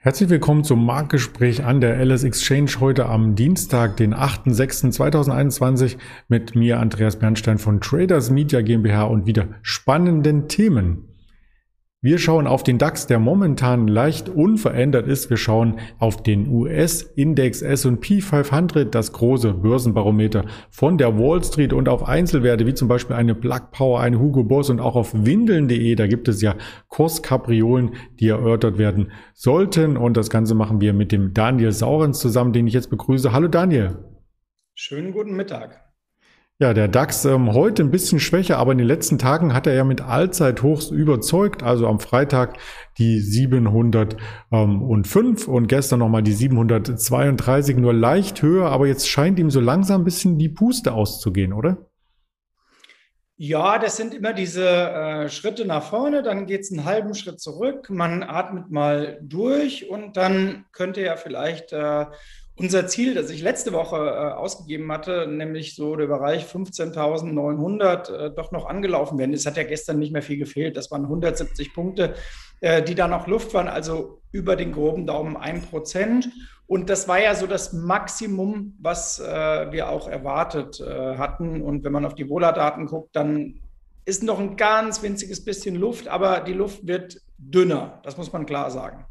Herzlich willkommen zum Marktgespräch an der LS Exchange heute am Dienstag, den 8.6.2021 mit mir Andreas Bernstein von Traders Media GmbH und wieder spannenden Themen. Wir schauen auf den DAX, der momentan leicht unverändert ist. Wir schauen auf den US-Index S&P 500, das große Börsenbarometer von der Wall Street und auf Einzelwerte wie zum Beispiel eine Plug Power, eine Hugo Boss und auch auf windeln.de. Da gibt es ja Kurskapriolen, die erörtert werden sollten. Und das Ganze machen wir mit dem Daniel Saurens zusammen, den ich jetzt begrüße. Hallo Daniel. Schönen guten Mittag. Ja, der DAX ähm, heute ein bisschen schwächer, aber in den letzten Tagen hat er ja mit Allzeithochs überzeugt. Also am Freitag die 705 und gestern nochmal die 732, nur leicht höher, aber jetzt scheint ihm so langsam ein bisschen die Puste auszugehen, oder? Ja, das sind immer diese äh, Schritte nach vorne, dann geht es einen halben Schritt zurück, man atmet mal durch und dann könnte ja vielleicht äh, unser Ziel, das ich letzte Woche äh, ausgegeben hatte, nämlich so der Bereich 15.900, äh, doch noch angelaufen werden. Es hat ja gestern nicht mehr viel gefehlt. Das waren 170 Punkte, äh, die da noch Luft waren, also über den groben Daumen ein Prozent. Und das war ja so das Maximum, was äh, wir auch erwartet äh, hatten. Und wenn man auf die Wohler-Daten guckt, dann ist noch ein ganz winziges bisschen Luft, aber die Luft wird dünner. Das muss man klar sagen.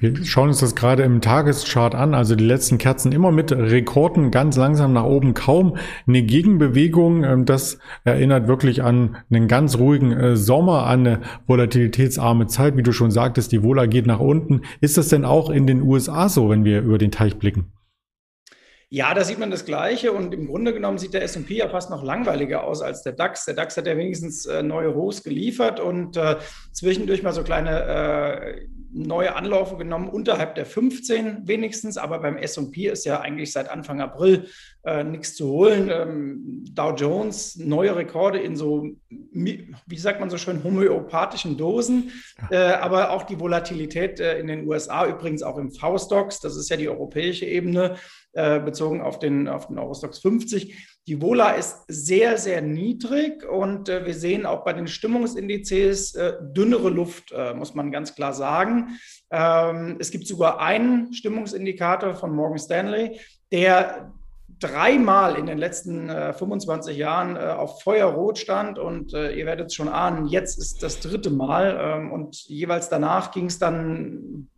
Wir schauen uns das gerade im Tageschart an, also die letzten Kerzen immer mit Rekorden ganz langsam nach oben, kaum eine Gegenbewegung. Ähm, das erinnert wirklich an einen ganz ruhigen äh, Sommer, an eine volatilitätsarme Zeit, wie du schon sagtest, die Vola geht nach unten. Ist das denn auch in den USA so, wenn wir über den Teich blicken? Ja, da sieht man das Gleiche und im Grunde genommen sieht der S&P ja fast noch langweiliger aus als der DAX. Der DAX hat ja wenigstens äh, neue Hochs geliefert und äh, zwischendurch mal so kleine äh, neue Anlaufe genommen, unterhalb der 15 wenigstens, aber beim S&P ist ja eigentlich seit Anfang April äh, nichts zu holen. Ähm, Dow Jones, neue Rekorde in so, wie sagt man so schön, homöopathischen Dosen, äh, aber auch die Volatilität äh, in den USA, übrigens auch im V-Stocks, das ist ja die europäische Ebene, äh, bezogen auf den, auf den Eurostox 50. Die Vola ist sehr, sehr niedrig und äh, wir sehen auch bei den Stimmungsindizes äh, dünnere Luft, äh, muss man ganz klar sagen. Ähm, es gibt sogar einen Stimmungsindikator von Morgan Stanley, der dreimal in den letzten äh, 25 Jahren äh, auf Feuerrot stand und äh, ihr werdet es schon ahnen, jetzt ist das dritte Mal ähm, und jeweils danach ging es dann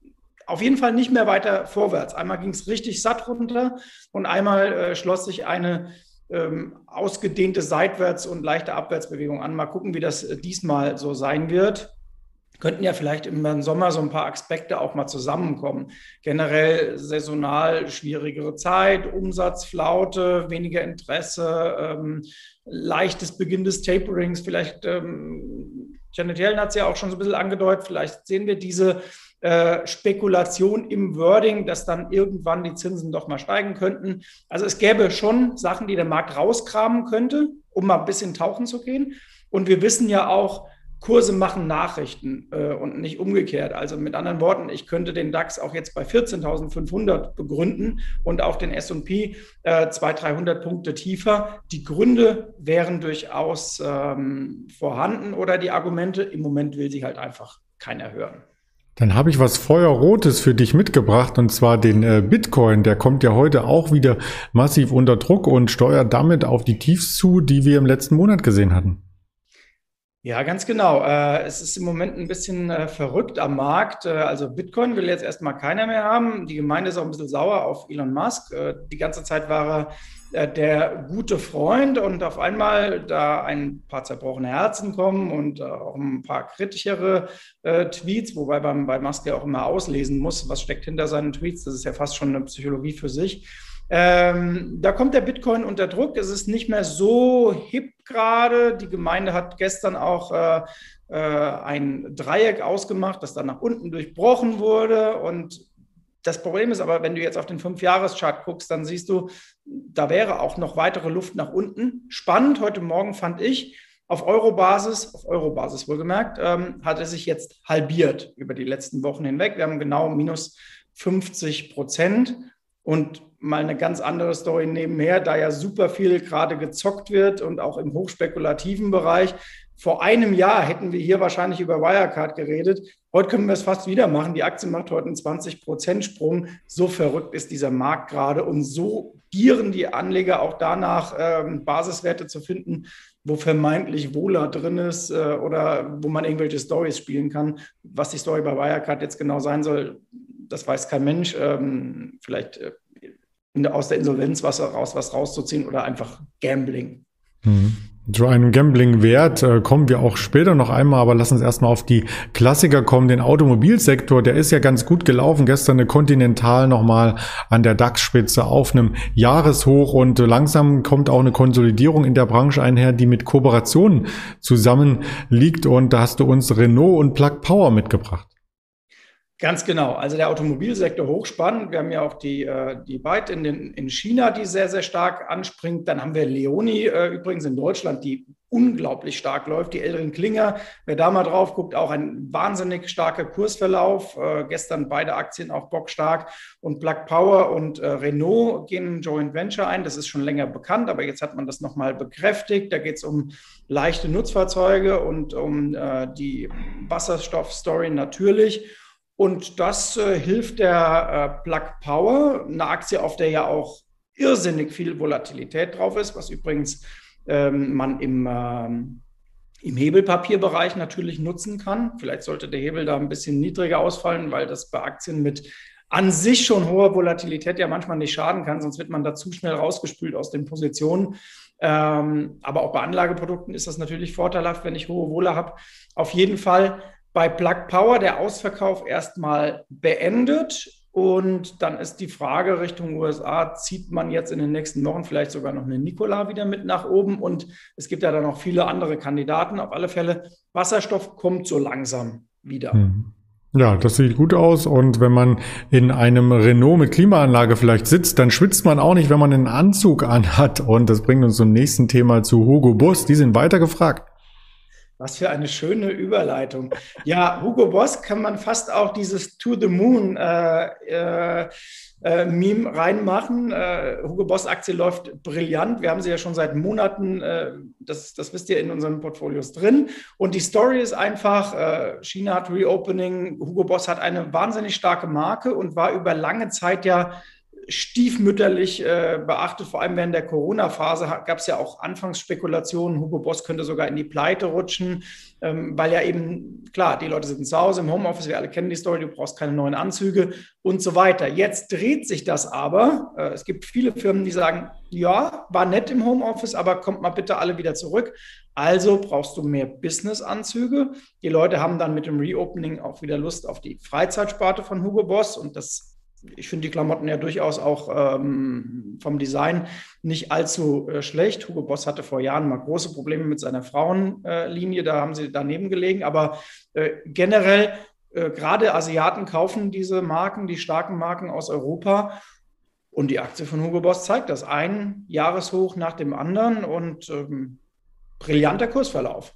auf jeden Fall nicht mehr weiter vorwärts. Einmal ging es richtig satt runter und einmal äh, schloss sich eine ähm, ausgedehnte Seitwärts- und leichte Abwärtsbewegung an. Mal gucken, wie das äh, diesmal so sein wird. Könnten ja vielleicht im Sommer so ein paar Aspekte auch mal zusammenkommen. Generell saisonal schwierigere Zeit, Umsatzflaute, weniger Interesse, ähm, leichtes Beginn des Taperings. Vielleicht, ähm, Janet Yellen hat es ja auch schon so ein bisschen angedeutet, vielleicht sehen wir diese äh, Spekulation im Wording, dass dann irgendwann die Zinsen doch mal steigen könnten. Also es gäbe schon Sachen, die der Markt rauskramen könnte, um mal ein bisschen tauchen zu gehen. Und wir wissen ja auch, Kurse machen Nachrichten äh, und nicht umgekehrt. Also mit anderen Worten, ich könnte den DAX auch jetzt bei 14.500 begründen und auch den S&P äh, 200, 300 Punkte tiefer. Die Gründe wären durchaus ähm, vorhanden oder die Argumente. Im Moment will sie halt einfach keiner hören. Dann habe ich was Feuerrotes für dich mitgebracht und zwar den äh, Bitcoin. Der kommt ja heute auch wieder massiv unter Druck und steuert damit auf die Tiefs zu, die wir im letzten Monat gesehen hatten. Ja, ganz genau. Äh, es ist im Moment ein bisschen äh, verrückt am Markt. Äh, also Bitcoin will jetzt erstmal keiner mehr haben. Die Gemeinde ist auch ein bisschen sauer auf Elon Musk. Die ganze Zeit war er der gute Freund und auf einmal da ein paar zerbrochene Herzen kommen und auch ein paar kritischere Tweets, wobei man bei Musk ja auch immer auslesen muss, was steckt hinter seinen Tweets. Das ist ja fast schon eine Psychologie für sich. Ähm, da kommt der Bitcoin unter Druck. Es ist nicht mehr so hip gerade. Die Gemeinde hat gestern auch äh, äh, ein Dreieck ausgemacht, das dann nach unten durchbrochen wurde. Und das Problem ist aber, wenn du jetzt auf den Fünfjahreschart guckst, dann siehst du, da wäre auch noch weitere Luft nach unten. Spannend heute Morgen fand ich, auf Euro-Basis, auf Euro-Basis wohlgemerkt, ähm, hat er sich jetzt halbiert über die letzten Wochen hinweg. Wir haben genau minus 50 Prozent. Und mal eine ganz andere Story nebenher, da ja super viel gerade gezockt wird und auch im hochspekulativen Bereich, vor einem Jahr hätten wir hier wahrscheinlich über Wirecard geredet. Heute können wir es fast wieder machen. Die Aktie macht heute einen 20-Prozent-Sprung. So verrückt ist dieser Markt gerade und so gieren die Anleger auch danach, ähm, Basiswerte zu finden, wo vermeintlich Wohler drin ist äh, oder wo man irgendwelche Stories spielen kann. Was die Story bei Wirecard jetzt genau sein soll, das weiß kein Mensch. Ähm, vielleicht äh, der, aus der Insolvenz was raus, was rauszuziehen oder einfach Gambling. Mhm. Zu einem Gambling-Wert äh, kommen wir auch später noch einmal, aber lass uns erstmal auf die Klassiker kommen. Den Automobilsektor, der ist ja ganz gut gelaufen. Gestern eine Continental nochmal an der DAX-Spitze auf einem Jahreshoch und langsam kommt auch eine Konsolidierung in der Branche einher, die mit Kooperationen zusammenliegt. Und da hast du uns Renault und Plug Power mitgebracht. Ganz genau. Also der Automobilsektor hochspannend. Wir haben ja auch die, äh, die Byte in, den, in China, die sehr, sehr stark anspringt. Dann haben wir Leoni äh, übrigens in Deutschland, die unglaublich stark läuft. Die älteren Klinger, wer da mal drauf guckt, auch ein wahnsinnig starker Kursverlauf. Äh, gestern beide Aktien auch bockstark. Und Plug Power und äh, Renault gehen ein Joint Venture ein. Das ist schon länger bekannt, aber jetzt hat man das nochmal bekräftigt. Da geht es um leichte Nutzfahrzeuge und um äh, die Wasserstoffstory natürlich. Und das äh, hilft der äh, Plug Power, eine Aktie, auf der ja auch irrsinnig viel Volatilität drauf ist, was übrigens ähm, man im, ähm, im Hebelpapierbereich natürlich nutzen kann. Vielleicht sollte der Hebel da ein bisschen niedriger ausfallen, weil das bei Aktien mit an sich schon hoher Volatilität ja manchmal nicht schaden kann, sonst wird man da zu schnell rausgespült aus den Positionen. Ähm, aber auch bei Anlageprodukten ist das natürlich vorteilhaft, wenn ich hohe Wohle habe. Auf jeden Fall bei Plug Power der Ausverkauf erstmal beendet. Und dann ist die Frage Richtung USA, zieht man jetzt in den nächsten Wochen vielleicht sogar noch eine Nikola wieder mit nach oben? Und es gibt ja dann noch viele andere Kandidaten. Auf alle Fälle, Wasserstoff kommt so langsam wieder. Mhm. Ja, das sieht gut aus. Und wenn man in einem Renault mit Klimaanlage vielleicht sitzt, dann schwitzt man auch nicht, wenn man einen Anzug anhat. Und das bringt uns zum nächsten Thema zu Hugo Boss. Die sind weiter gefragt. Was für eine schöne Überleitung. Ja, Hugo Boss kann man fast auch dieses To the Moon äh, äh, äh, Meme reinmachen. Äh, Hugo Boss Aktie läuft brillant. Wir haben sie ja schon seit Monaten, äh, das, das wisst ihr in unseren Portfolios drin. Und die Story ist einfach, äh, China hat Reopening, Hugo Boss hat eine wahnsinnig starke Marke und war über lange Zeit ja stiefmütterlich äh, beachtet. Vor allem während der Corona-Phase gab es ja auch Anfangsspekulationen, Hugo Boss könnte sogar in die Pleite rutschen, ähm, weil ja eben, klar, die Leute sitzen zu Hause im Homeoffice, wir alle kennen die Story, du brauchst keine neuen Anzüge und so weiter. Jetzt dreht sich das aber. Äh, es gibt viele Firmen, die sagen, ja, war nett im Homeoffice, aber kommt mal bitte alle wieder zurück. Also brauchst du mehr Business-Anzüge. Die Leute haben dann mit dem Reopening auch wieder Lust auf die Freizeitsparte von Hugo Boss und das ich finde die Klamotten ja durchaus auch ähm, vom Design nicht allzu äh, schlecht. Hugo Boss hatte vor Jahren mal große Probleme mit seiner Frauenlinie, äh, da haben sie daneben gelegen. Aber äh, generell, äh, gerade Asiaten kaufen diese Marken, die starken Marken aus Europa. Und die Aktie von Hugo Boss zeigt das. Ein Jahreshoch nach dem anderen und ähm, brillanter Kursverlauf.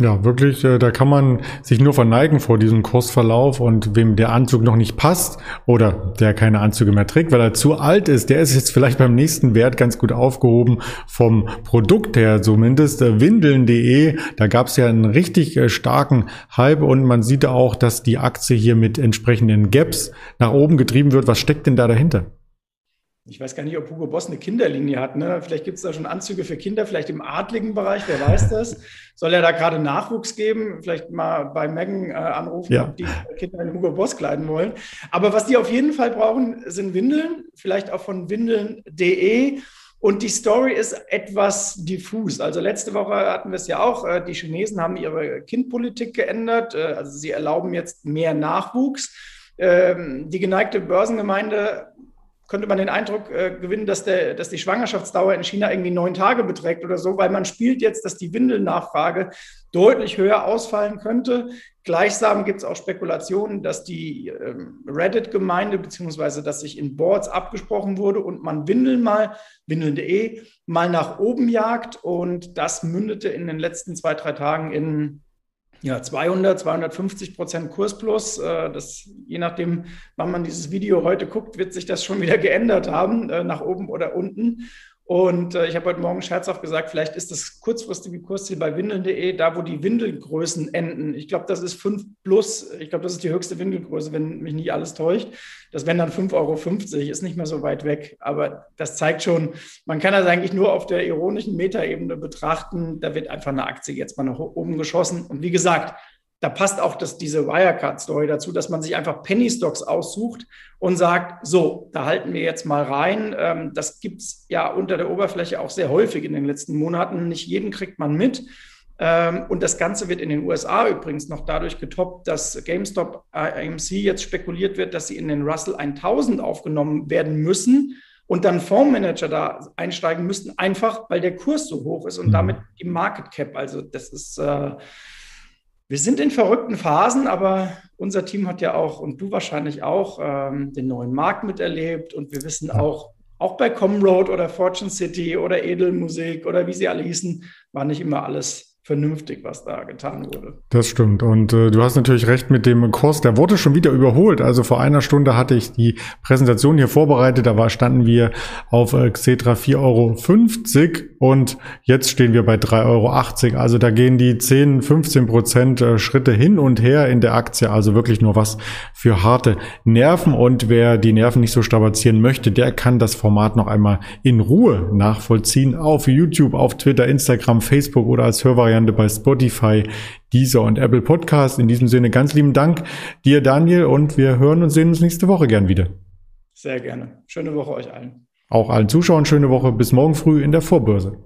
Ja, wirklich, äh, da kann man sich nur verneigen vor diesem Kursverlauf und wem der Anzug noch nicht passt oder der keine Anzüge mehr trägt, weil er zu alt ist, der ist jetzt vielleicht beim nächsten Wert ganz gut aufgehoben vom Produkt her, zumindest äh, windeln.de, da gab es ja einen richtig äh, starken Hype und man sieht auch, dass die Aktie hier mit entsprechenden Gaps nach oben getrieben wird. Was steckt denn da dahinter? Ich weiß gar nicht, ob Hugo Boss eine Kinderlinie hat. Ne? Vielleicht gibt es da schon Anzüge für Kinder, vielleicht im adligen Bereich, wer weiß das. Soll er da gerade Nachwuchs geben? Vielleicht mal bei Megan äh, anrufen, ja. ob die Kinder in Hugo Boss kleiden wollen. Aber was die auf jeden Fall brauchen, sind Windeln, vielleicht auch von windeln.de. Und die Story ist etwas diffus. Also letzte Woche hatten wir es ja auch. Äh, die Chinesen haben ihre Kindpolitik geändert. Äh, also sie erlauben jetzt mehr Nachwuchs. Ähm, die geneigte Börsengemeinde könnte man den Eindruck äh, gewinnen, dass, der, dass die Schwangerschaftsdauer in China irgendwie neun Tage beträgt oder so, weil man spielt jetzt, dass die Windelnachfrage deutlich höher ausfallen könnte. Gleichsam gibt es auch Spekulationen, dass die ähm, Reddit-Gemeinde beziehungsweise dass sich in Boards abgesprochen wurde und man Windeln mal, windeln.de, mal nach oben jagt und das mündete in den letzten zwei, drei Tagen in ja, 200, 250 Prozent Kursplus. Äh, das, je nachdem, wann man dieses Video heute guckt, wird sich das schon wieder geändert haben, äh, nach oben oder unten. Und äh, ich habe heute Morgen scherzhaft gesagt, vielleicht ist das kurzfristige Kursziel bei windeln.de, da wo die Windelgrößen enden. Ich glaube, das ist 5 plus. Ich glaube, das ist die höchste Windelgröße, wenn mich nicht alles täuscht. Das wären dann 5,50 Euro, ist nicht mehr so weit weg. Aber das zeigt schon, man kann das eigentlich nur auf der ironischen Metaebene betrachten. Da wird einfach eine Aktie jetzt mal nach oben geschossen. Und wie gesagt, da passt auch das, diese Wirecard-Story dazu, dass man sich einfach Penny-Stocks aussucht und sagt, so, da halten wir jetzt mal rein. Ähm, das gibt's ja unter der Oberfläche auch sehr häufig in den letzten Monaten. Nicht jeden kriegt man mit. Ähm, und das Ganze wird in den USA übrigens noch dadurch getoppt, dass GameStop AMC jetzt spekuliert wird, dass sie in den Russell 1000 aufgenommen werden müssen und dann Fondsmanager da einsteigen müssten, einfach weil der Kurs so hoch ist und mhm. damit die Market Cap. Also das ist äh, wir sind in verrückten Phasen, aber unser Team hat ja auch und du wahrscheinlich auch ähm, den neuen Markt miterlebt. Und wir wissen auch, auch bei Comroad oder Fortune City oder Edelmusik oder wie sie alle hießen, war nicht immer alles vernünftig, was da getan wurde. Das stimmt. Und äh, du hast natürlich recht mit dem Kurs. Der wurde schon wieder überholt. Also vor einer Stunde hatte ich die Präsentation hier vorbereitet. Da war, standen wir auf äh, Xetra 4,50 Euro und jetzt stehen wir bei 3,80 Euro. Also da gehen die 10, 15 Prozent äh, Schritte hin und her in der Aktie. Also wirklich nur was für harte Nerven. Und wer die Nerven nicht so strapazieren möchte, der kann das Format noch einmal in Ruhe nachvollziehen auf YouTube, auf Twitter, Instagram, Facebook oder als Hörvariante Variante bei Spotify, Deezer und Apple Podcast. In diesem Sinne ganz lieben Dank dir, Daniel, und wir hören und sehen uns nächste Woche gern wieder. Sehr gerne. Schöne Woche euch allen. Auch allen Zuschauern schöne Woche. Bis morgen früh in der Vorbörse.